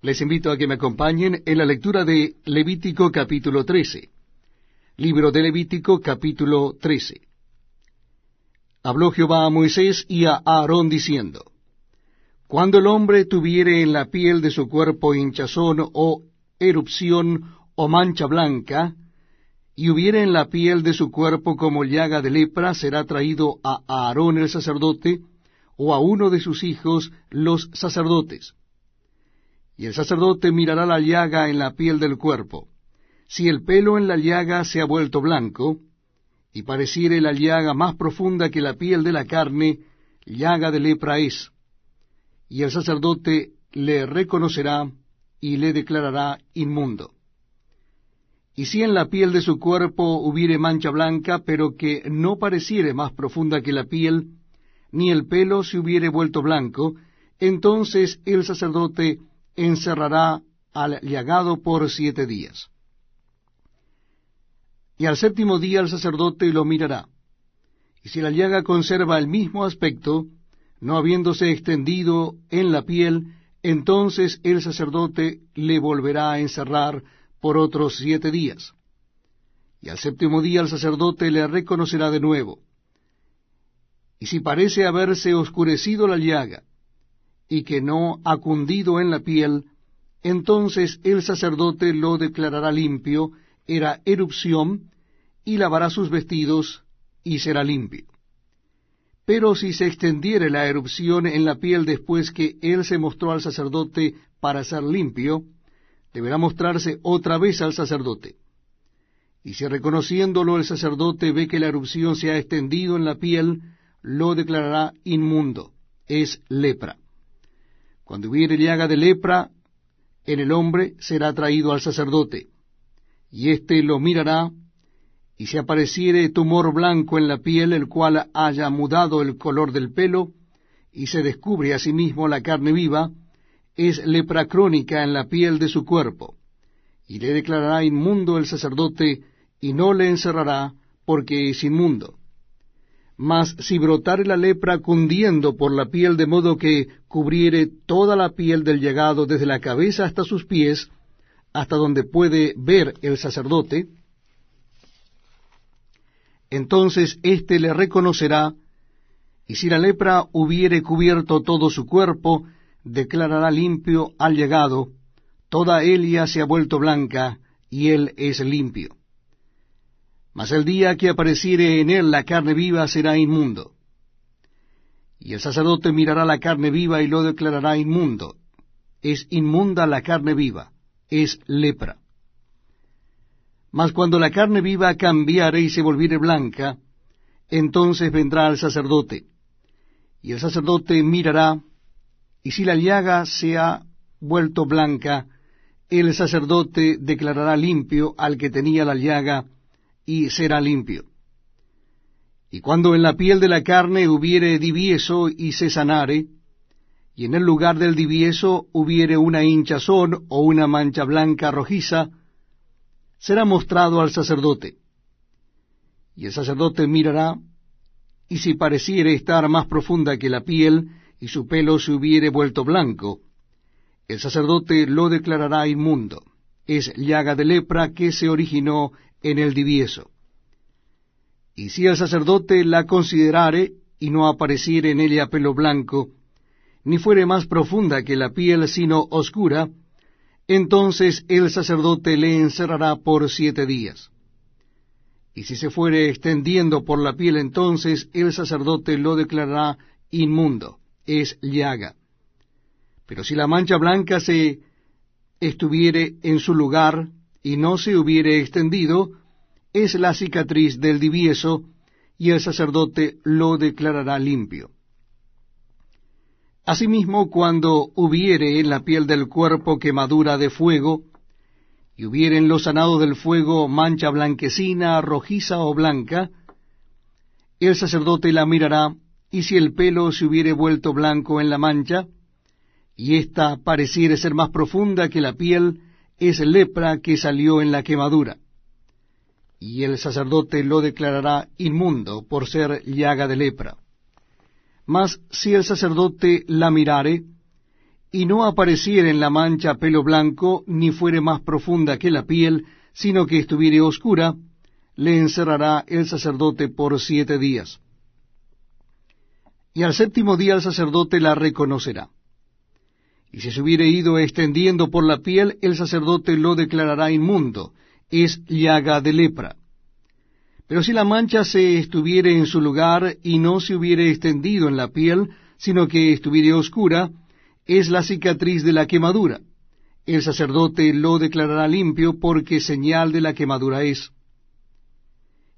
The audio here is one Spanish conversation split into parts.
Les invito a que me acompañen en la lectura de Levítico capítulo 13. Libro de Levítico capítulo 13. Habló Jehová a Moisés y a Aarón diciendo, Cuando el hombre tuviere en la piel de su cuerpo hinchazón o erupción o mancha blanca, y hubiere en la piel de su cuerpo como llaga de lepra, será traído a Aarón el sacerdote, o a uno de sus hijos los sacerdotes y el sacerdote mirará la llaga en la piel del cuerpo. Si el pelo en la llaga se ha vuelto blanco, y pareciere la llaga más profunda que la piel de la carne, llaga de lepra es. Y el sacerdote le reconocerá y le declarará inmundo. Y si en la piel de su cuerpo hubiere mancha blanca, pero que no pareciere más profunda que la piel, ni el pelo se hubiere vuelto blanco, entonces el sacerdote encerrará al llagado por siete días. Y al séptimo día el sacerdote lo mirará. Y si la llaga conserva el mismo aspecto, no habiéndose extendido en la piel, entonces el sacerdote le volverá a encerrar por otros siete días. Y al séptimo día el sacerdote le reconocerá de nuevo. Y si parece haberse oscurecido la llaga, y que no ha cundido en la piel, entonces el sacerdote lo declarará limpio, era erupción, y lavará sus vestidos, y será limpio. Pero si se extendiere la erupción en la piel después que él se mostró al sacerdote para ser limpio, deberá mostrarse otra vez al sacerdote. Y si reconociéndolo el sacerdote ve que la erupción se ha extendido en la piel, lo declarará inmundo, es lepra. Cuando hubiere llaga de lepra en el hombre, será traído al sacerdote, y éste lo mirará, y si apareciere tumor blanco en la piel, el cual haya mudado el color del pelo, y se descubre asimismo la carne viva, es lepra crónica en la piel de su cuerpo, y le declarará inmundo el sacerdote, y no le encerrará, porque es inmundo. Mas si brotare la lepra cundiendo por la piel de modo que cubriere toda la piel del llegado desde la cabeza hasta sus pies, hasta donde puede ver el sacerdote, entonces éste le reconocerá, y si la lepra hubiere cubierto todo su cuerpo, declarará limpio al llegado, toda Elia se ha vuelto blanca, y él es limpio mas el día que apareciere en él la carne viva será inmundo. Y el sacerdote mirará la carne viva y lo declarará inmundo. Es inmunda la carne viva, es lepra. Mas cuando la carne viva cambiare y se volviere blanca, entonces vendrá al sacerdote. Y el sacerdote mirará, y si la llaga se ha vuelto blanca, el sacerdote declarará limpio al que tenía la llaga, y será limpio. Y cuando en la piel de la carne hubiere divieso y se sanare, y en el lugar del divieso hubiere una hinchazón o una mancha blanca rojiza, será mostrado al sacerdote. Y el sacerdote mirará, y si pareciere estar más profunda que la piel, y su pelo se hubiere vuelto blanco, el sacerdote lo declarará inmundo. Es llaga de lepra que se originó en el divieso. Y si el sacerdote la considerare y no apareciere en ella pelo blanco, ni fuere más profunda que la piel, sino oscura, entonces el sacerdote le encerrará por siete días. Y si se fuere extendiendo por la piel, entonces el sacerdote lo declarará inmundo, es llaga. Pero si la mancha blanca se estuviere en su lugar, y no se hubiere extendido, es la cicatriz del divieso, y el sacerdote lo declarará limpio. Asimismo, cuando hubiere en la piel del cuerpo quemadura de fuego, y hubiere en lo sanado del fuego mancha blanquecina, rojiza o blanca, el sacerdote la mirará, y si el pelo se hubiere vuelto blanco en la mancha, y ésta pareciere ser más profunda que la piel, es lepra que salió en la quemadura. Y el sacerdote lo declarará inmundo por ser llaga de lepra. Mas si el sacerdote la mirare, y no apareciere en la mancha pelo blanco, ni fuere más profunda que la piel, sino que estuviere oscura, le encerrará el sacerdote por siete días. Y al séptimo día el sacerdote la reconocerá. Y si se hubiere ido extendiendo por la piel, el sacerdote lo declarará inmundo, es llaga de lepra. Pero si la mancha se estuviere en su lugar y no se hubiere extendido en la piel, sino que estuviere oscura, es la cicatriz de la quemadura. El sacerdote lo declarará limpio porque señal de la quemadura es.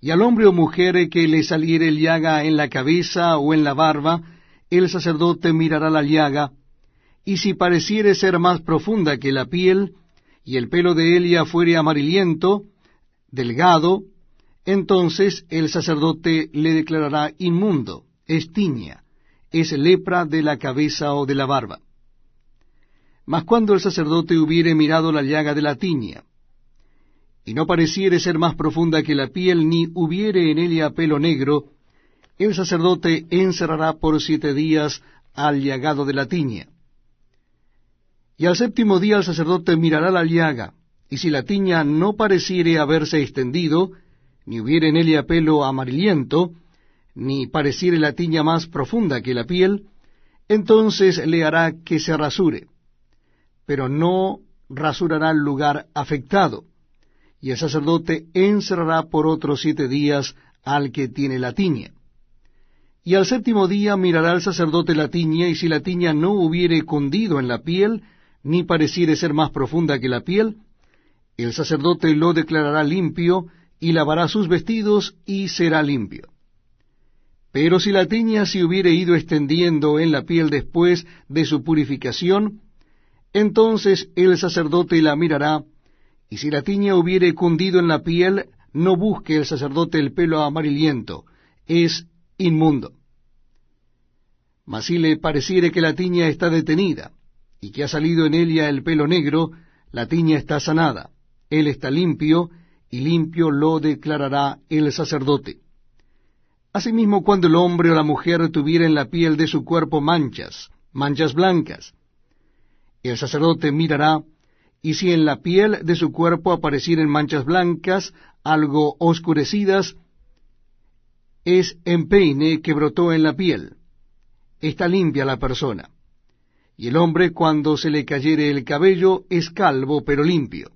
Y al hombre o mujer que le saliere llaga en la cabeza o en la barba, el sacerdote mirará la llaga, y si pareciere ser más profunda que la piel, y el pelo de ella fuere amarillento, delgado, entonces el sacerdote le declarará inmundo, es tiña, es lepra de la cabeza o de la barba. Mas cuando el sacerdote hubiere mirado la llaga de la tiña, y no pareciere ser más profunda que la piel, ni hubiere en ella pelo negro, el sacerdote encerrará por siete días al llagado de la tiña. Y al séptimo día el sacerdote mirará la llaga, y si la tiña no pareciere haberse extendido, ni hubiere en ella pelo amarillento, ni pareciere la tiña más profunda que la piel, entonces le hará que se rasure pero no rasurará el lugar afectado, y el sacerdote encerrará por otros siete días al que tiene la tiña. Y al séptimo día mirará el sacerdote la tiña, y si la tiña no hubiere cundido en la piel, ni pareciere ser más profunda que la piel, el sacerdote lo declarará limpio, y lavará sus vestidos, y será limpio. Pero si la tiña se hubiere ido extendiendo en la piel después de su purificación, entonces el sacerdote la mirará, y si la tiña hubiere cundido en la piel, no busque el sacerdote el pelo amarillento, es inmundo. Mas si le pareciere que la tiña está detenida, y que ha salido en ella el pelo negro, la tiña está sanada, él está limpio, y limpio lo declarará el sacerdote. Asimismo, cuando el hombre o la mujer tuviera en la piel de su cuerpo manchas, manchas blancas, el sacerdote mirará, y si en la piel de su cuerpo aparecieren manchas blancas, algo oscurecidas, es empeine que brotó en la piel. Está limpia la persona. Y el hombre cuando se le cayere el cabello es calvo pero limpio.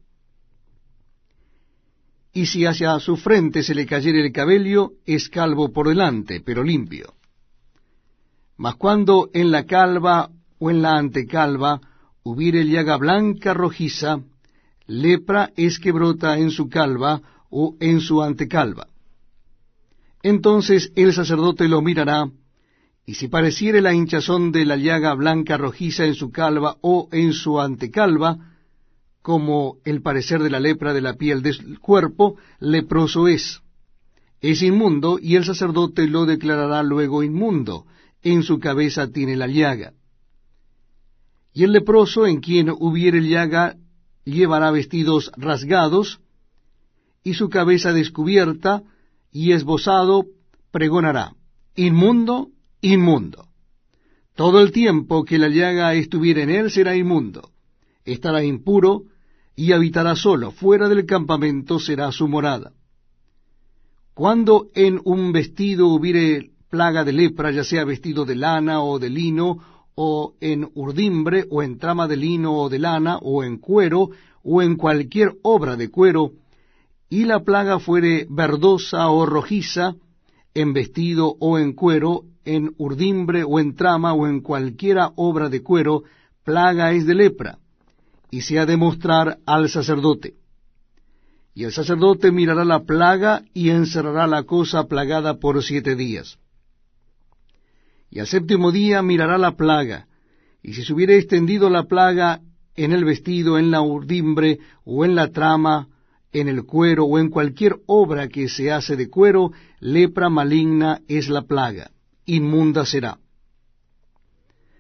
Y si hacia su frente se le cayere el cabello, es calvo por delante, pero limpio. Mas cuando en la calva o en la antecalva hubiere llaga blanca rojiza, lepra es que brota en su calva o en su antecalva. Entonces el sacerdote lo mirará, y si pareciere la hinchazón de la llaga blanca rojiza en su calva o en su antecalva, como el parecer de la lepra de la piel del cuerpo, leproso es. Es inmundo, y el sacerdote lo declarará luego inmundo, en su cabeza tiene la llaga. Y el leproso en quien hubiere llaga llevará vestidos rasgados, y su cabeza descubierta, y esbozado pregonará, inmundo, inmundo. Todo el tiempo que la llaga estuviere en él será inmundo, estará impuro, y habitará solo, fuera del campamento será su morada. Cuando en un vestido hubiere plaga de lepra, ya sea vestido de lana o de lino, o en urdimbre, o en trama de lino o de lana, o en cuero, o en cualquier obra de cuero, y la plaga fuere verdosa o rojiza, en vestido o en cuero, en urdimbre o en trama o en cualquiera obra de cuero, plaga es de lepra, y se ha de mostrar al sacerdote. Y el sacerdote mirará la plaga y encerrará la cosa plagada por siete días y al séptimo día mirará la plaga, y si se hubiere extendido la plaga en el vestido, en la urdimbre, o en la trama, en el cuero, o en cualquier obra que se hace de cuero, lepra maligna es la plaga, inmunda será.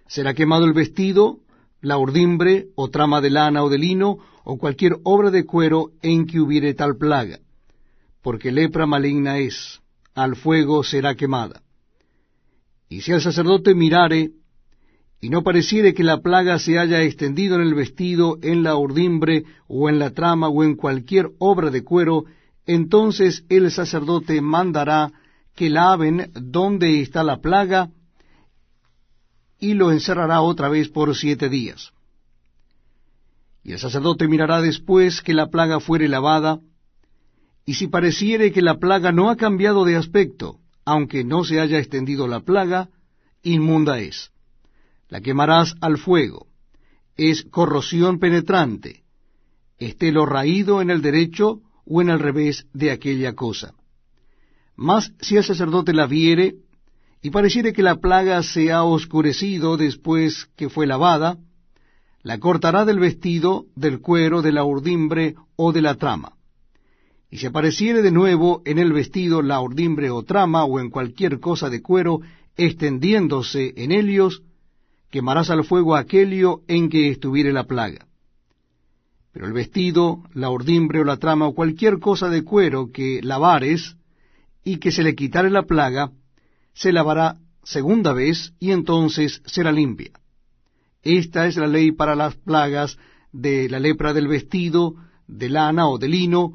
Será quemado el vestido, la urdimbre, o trama de lana o de lino, o cualquier obra de cuero en que hubiere tal plaga, porque lepra maligna es, al fuego será quemada. Y si el sacerdote mirare, y no pareciere que la plaga se haya extendido en el vestido, en la urdimbre, o en la trama, o en cualquier obra de cuero, entonces el sacerdote mandará que laven donde está la plaga, y lo encerrará otra vez por siete días. Y el sacerdote mirará después que la plaga fuere lavada, y si pareciere que la plaga no ha cambiado de aspecto, aunque no se haya extendido la plaga, inmunda es. La quemarás al fuego. Es corrosión penetrante. Esté lo raído en el derecho o en el revés de aquella cosa. Mas si el sacerdote la viere, y pareciere que la plaga se ha oscurecido después que fue lavada, la cortará del vestido, del cuero, de la urdimbre o de la trama. Y si apareciere de nuevo en el vestido la urdimbre o trama o en cualquier cosa de cuero extendiéndose en ellos, quemarás al fuego aquello en que estuviere la plaga. Pero el vestido, la urdimbre o la trama o cualquier cosa de cuero que lavares y que se le quitare la plaga, se lavará segunda vez y entonces será limpia. Esta es la ley para las plagas de la lepra del vestido, de lana o de lino,